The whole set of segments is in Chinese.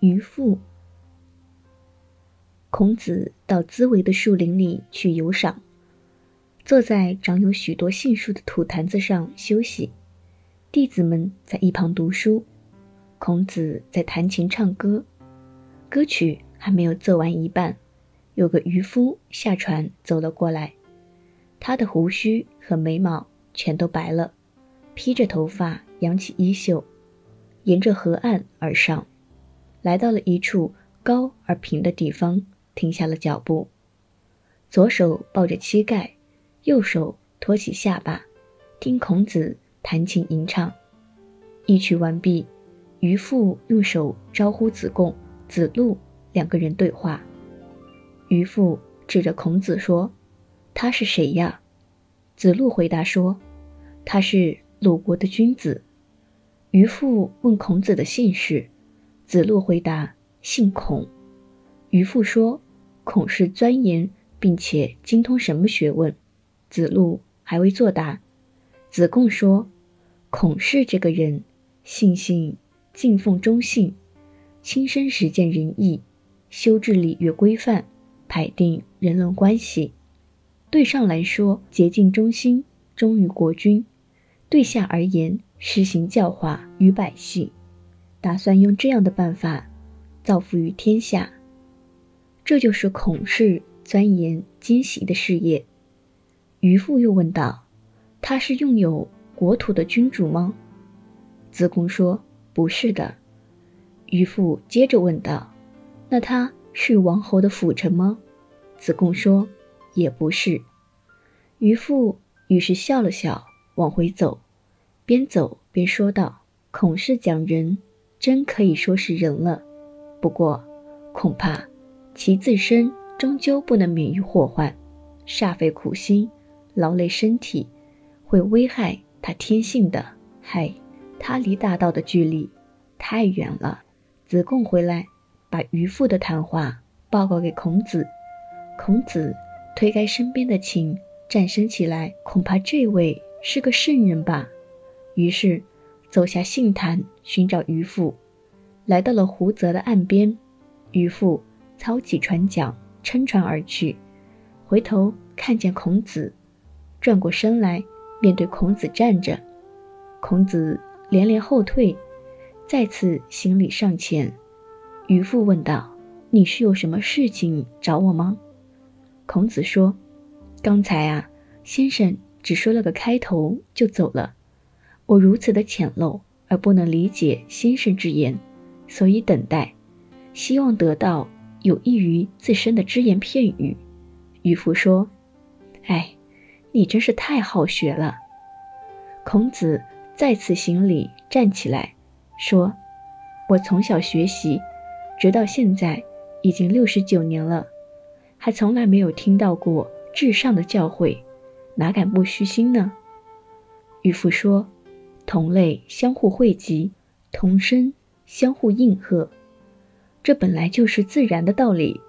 渔父。孔子到滋为的树林里去游赏，坐在长有许多杏树的土坛子上休息。弟子们在一旁读书，孔子在弹琴唱歌。歌曲还没有奏完一半，有个渔夫下船走了过来，他的胡须和眉毛全都白了，披着头发，扬起衣袖，沿着河岸而上，来到了一处高而平的地方。停下了脚步，左手抱着膝盖，右手托起下巴，听孔子弹琴吟唱。一曲完毕，渔父用手招呼子贡、子路两个人对话。渔父指着孔子说：“他是谁呀？”子路回答说：“他是鲁国的君子。”渔父问孔子的姓氏，子路回答：“姓孔。”渔父说。孔氏钻研并且精通什么学问？子路还未作答。子贡说：“孔氏这个人，性性敬奉忠信，亲身实践仁义，修治礼乐规范，排定人伦关系。对上来说，竭尽忠心，忠于国君；对下而言，施行教化于百姓，打算用这样的办法造福于天下。”这就是孔氏钻研兼习的事业。渔父又问道：“他是拥有国土的君主吗？”子贡说：“不是的。”渔父接着问道：“那他是王侯的辅臣吗？”子贡说：“也不是。”渔父于是笑了笑，往回走，边走边说道：“孔氏讲人，真可以说是人了。不过，恐怕……”其自身终究不能免于祸患，煞费苦心，劳累身体，会危害他天性的。嗨，他离大道的距离太远了。子贡回来，把渔父的谈话报告给孔子。孔子推开身边的琴，站身起来，恐怕这位是个圣人吧。于是走下杏坛，寻找渔父，来到了湖泽的岸边，渔父。操起船桨，撑船而去。回头看见孔子，转过身来，面对孔子站着。孔子连连后退，再次行礼上前。渔父问道：“你是有什么事情找我吗？”孔子说：“刚才啊，先生只说了个开头就走了。我如此的浅陋而不能理解先生之言，所以等待，希望得到。”有益于自身的只言片语，渔夫说：“哎，你真是太好学了。”孔子再次行礼，站起来说：“我从小学习，直到现在已经六十九年了，还从来没有听到过至上的教诲，哪敢不虚心呢？”渔夫说：“同类相互汇集，同声相互应和。”这本来就是自然的道理，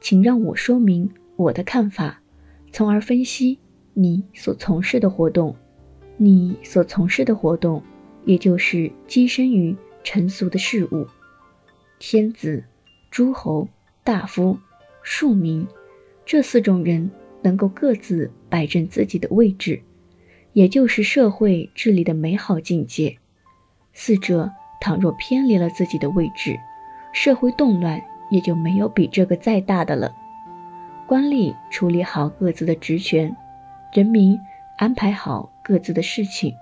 请让我说明我的看法，从而分析你所从事的活动。你所从事的活动，也就是跻身于尘俗的事物。天子、诸侯、大夫、庶民，这四种人能够各自摆正自己的位置，也就是社会治理的美好境界。四者倘若偏离了自己的位置，社会动乱也就没有比这个再大的了。官吏处理好各自的职权，人民安排好各自的事情，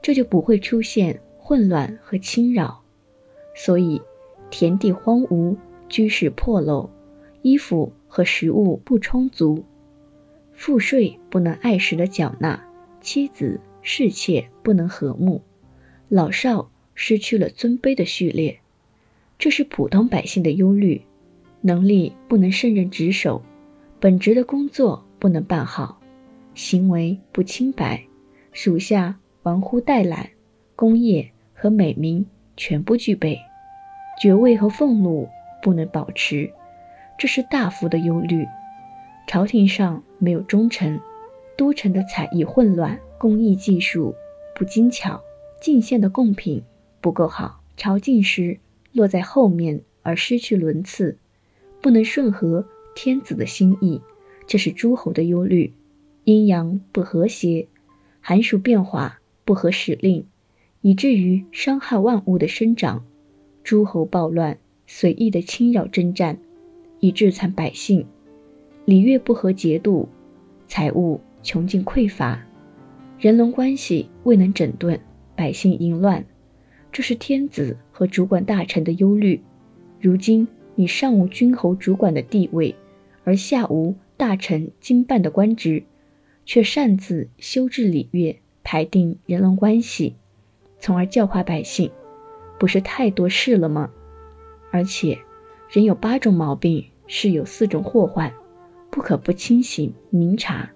这就不会出现混乱和侵扰。所以，田地荒芜，居室破漏，衣服和食物不充足，赋税不能按时的缴纳，妻子侍妾不能和睦，老少失去了尊卑的序列。这是普通百姓的忧虑，能力不能胜任职守，本职的工作不能办好，行为不清白，属下玩忽怠懒，功业和美名全部具备，爵位和俸禄不能保持，这是大夫的忧虑。朝廷上没有忠臣，都城的采邑混乱，工艺技术不精巧，进献的贡品不够好，朝觐时。落在后面而失去伦次，不能顺合天子的心意，这是诸侯的忧虑。阴阳不和谐，寒暑变化不合时令，以至于伤害万物的生长。诸侯暴乱，随意的侵扰征战，以致残百姓。礼乐不合节度，财物穷尽匮乏，人伦关系未能整顿，百姓淫乱。这是天子和主管大臣的忧虑。如今你上无君侯主管的地位，而下无大臣经办的官职。却擅自修治礼乐，排定人伦关系，从而教化百姓，不是太多事了吗？而且，人有八种毛病，是有四种祸患，不可不清醒明察。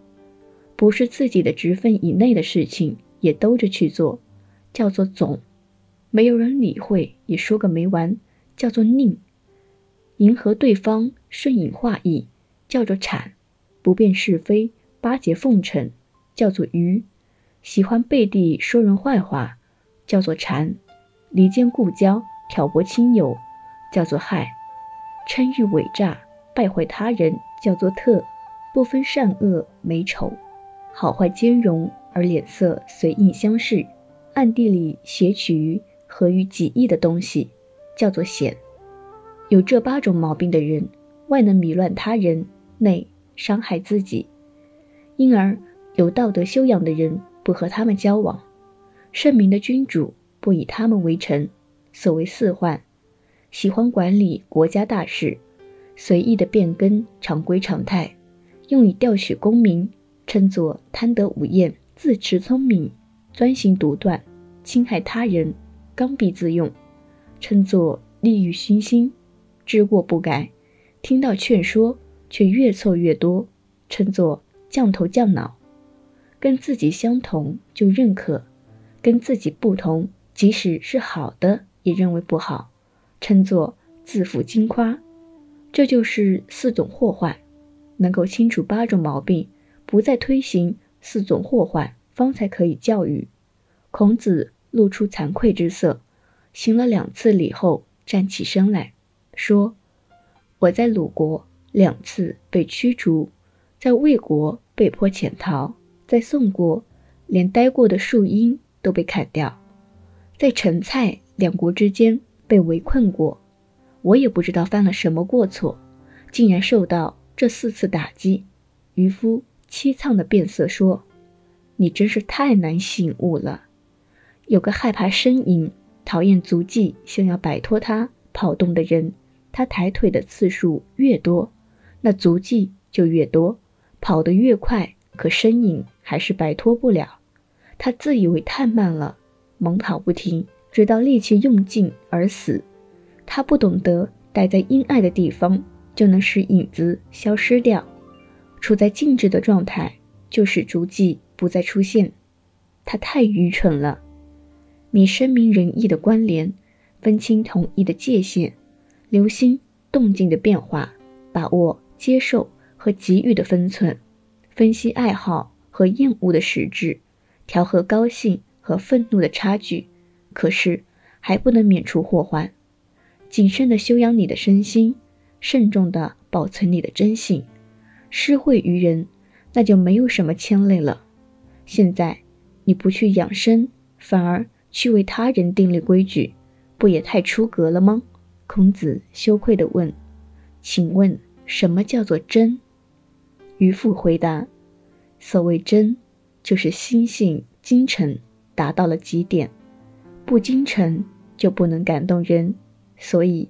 不是自己的职分以内的事情，也兜着去做，叫做总；没有人理会，也说个没完，叫做佞；迎合对方，顺应话意，叫做谄；不辨是非。巴结奉承，叫做愚；喜欢背地说人坏话，叫做谄；离间故交，挑拨亲友，叫做害；称誉伪诈，败坏他人，叫做特；不分善恶美丑，好坏兼容，而脸色随应相视，暗地里挟取于合于己意的东西，叫做险。有这八种毛病的人，外能迷乱他人，内伤害自己。因而，有道德修养的人不和他们交往；圣明的君主不以他们为臣。所谓四患，喜欢管理国家大事，随意的变更常规常态，用以调取功名，称作贪得无厌；自持聪明，专行独断，侵害他人，刚愎自用，称作利欲熏心；知过不改，听到劝说却越错越多，称作。降头降脑，跟自己相同就认可，跟自己不同，即使是好的也认为不好，称作自负轻夸。这就是四种祸患。能够清除八种毛病，不再推行四种祸患，方才可以教育。孔子露出惭愧之色，行了两次礼后，站起身来说：“我在鲁国两次被驱逐。”在魏国被迫潜逃，在宋国连待过的树荫都被砍掉，在陈蔡两国之间被围困过，我也不知道犯了什么过错，竟然受到这四次打击。渔夫凄怆的变色说：“你真是太难醒悟了。有个害怕呻吟、讨厌足迹、想要摆脱它跑动的人，他抬腿的次数越多，那足迹就越多。”跑得越快，可身影还是摆脱不了。他自以为太慢了，猛跑不停，直到力气用尽而死。他不懂得待在阴暗的地方，就能使影子消失掉；处在静止的状态，就使足迹不再出现。他太愚蠢了。你深明仁义的关联，分清同一的界限，留心动静的变化，把握接受。和给予的分寸，分析爱好和厌恶的实质，调和高兴和愤怒的差距，可是还不能免除祸患。谨慎地修养你的身心，慎重地保存你的真性。施惠于人，那就没有什么牵累了。现在你不去养生，反而去为他人订立规矩，不也太出格了吗？孔子羞愧地问：“请问什么叫做真？”渔父回答：“所谓真，就是心性精诚达到了极点，不精诚就不能感动人。所以，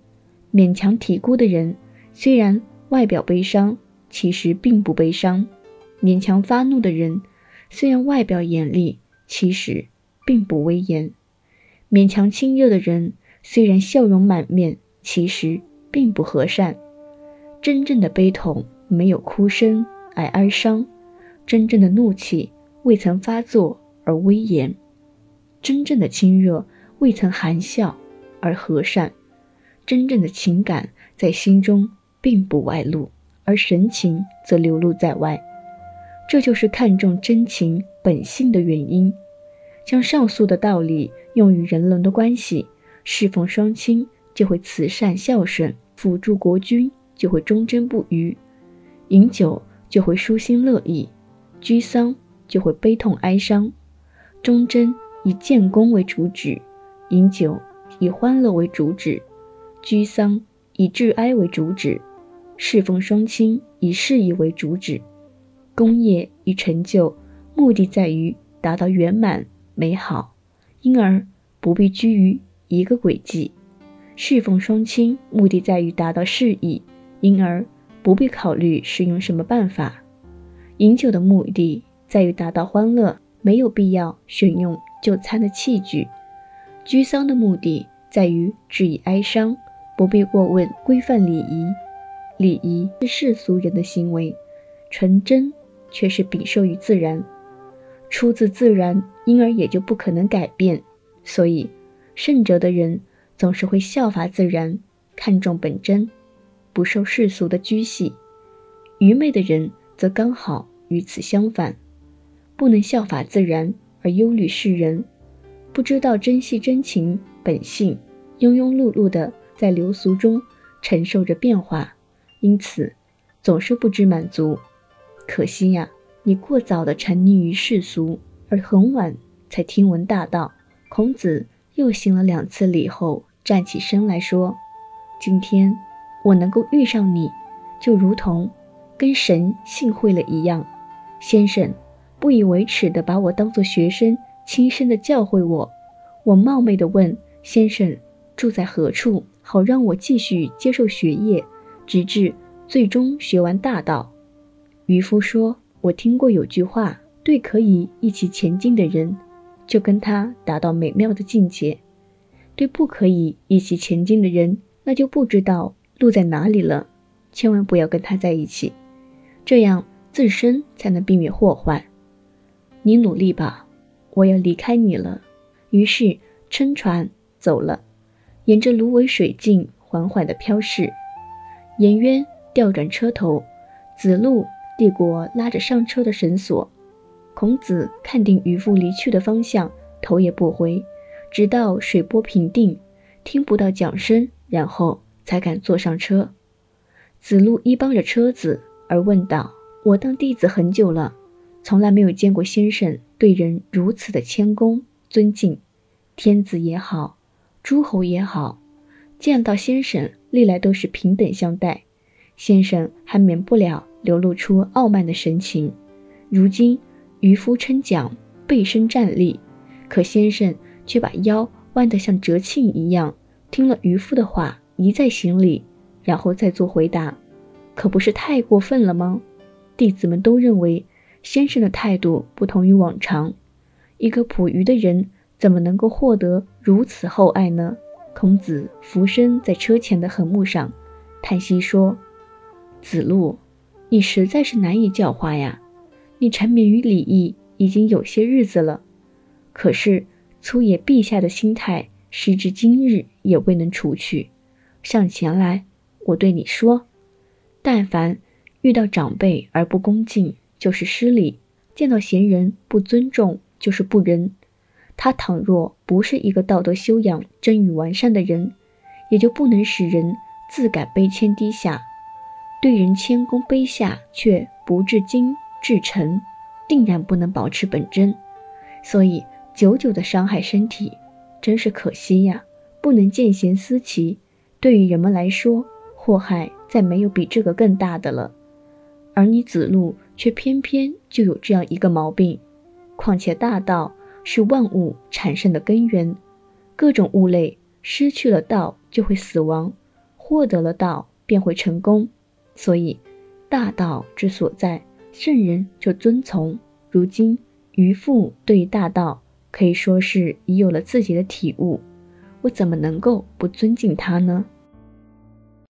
勉强体孤的人，虽然外表悲伤，其实并不悲伤；勉强发怒的人，虽然外表严厉，其实并不威严；勉强亲热的人，虽然笑容满面，其实并不和善。真正的悲痛，没有哭声。”而哀伤，真正的怒气未曾发作而威严；真正的亲热未曾含笑而和善；真正的情感在心中并不外露，而神情则流露在外。这就是看重真情本性的原因。将上述的道理用于人伦的关系，侍奉双亲，就会慈善孝顺，辅助国君就会忠贞不渝，饮酒就会舒心乐意，居丧就会悲痛哀伤。忠贞以建功为主旨，饮酒以欢乐为主旨，居丧以致哀为主旨，侍奉双亲以事义为主旨。功业与成就，目的在于达到圆满美好，因而不必拘于一个轨迹；侍奉双亲，目的在于达到事义，因而不必考虑使用什么办法；饮酒的目的在于达到欢乐，没有必要选用就餐的器具；居丧的目的在于致以哀伤，不必过问规范礼仪。礼仪是世俗人的行为，纯真。却是禀受于自然，出自自然，因而也就不可能改变。所以，圣哲的人总是会效法自然，看重本真，不受世俗的拘系；愚昧的人则刚好与此相反，不能效法自然而忧虑世人，不知道珍惜真情本性，庸庸碌碌的在流俗中承受着变化，因此总是不知满足。可惜呀，你过早的沉溺于世俗，而很晚才听闻大道。孔子又行了两次礼后，站起身来说：“今天我能够遇上你，就如同跟神幸会了一样。先生不以为耻的把我当做学生，轻声的教诲我。我冒昧的问先生住在何处，好让我继续接受学业，直至最终学完大道。”渔夫说：“我听过有句话，对可以一起前进的人，就跟他达到美妙的境界；对不可以一起前进的人，那就不知道路在哪里了。千万不要跟他在一起，这样自身才能避免祸患。你努力吧，我要离开你了。”于是撑船走了，沿着芦苇水径缓缓地飘逝。颜渊调转车头，子路。帝国拉着上车的绳索，孔子看定渔夫离去的方向，头也不回，直到水波平定，听不到桨声，然后才敢坐上车。子路依帮着车子，而问道：“我当弟子很久了，从来没有见过先生对人如此的谦恭尊敬。天子也好，诸侯也好，见到先生历来都是平等相待，先生还免不了。”流露出傲慢的神情。如今渔夫撑桨背身站立，可先生却把腰弯得像折磬一样，听了渔夫的话，一再行礼，然后再做回答，可不是太过分了吗？弟子们都认为先生的态度不同于往常。一个捕鱼的人怎么能够获得如此厚爱呢？孔子俯身在车前的横木上，叹息说：“子路。”你实在是难以教化呀！你沉湎于礼义已经有些日子了，可是粗野陛下的心态，时至今日也未能除去。上前来，我对你说：但凡遇到长辈而不恭敬，就是失礼；见到贤人不尊重，就是不仁。他倘若不是一个道德修养臻与完善的人，也就不能使人自感卑谦低下。对人谦恭卑下，却不至精至诚，定然不能保持本真，所以久久的伤害身体，真是可惜呀！不能见贤思齐，对于人们来说，祸害再没有比这个更大的了。而你子路却偏偏就有这样一个毛病。况且大道是万物产生的根源，各种物类失去了道就会死亡，获得了道便会成功。所以，大道之所在，圣人就遵从。如今渔父对于大道可以说是已有了自己的体悟，我怎么能够不尊敬他呢？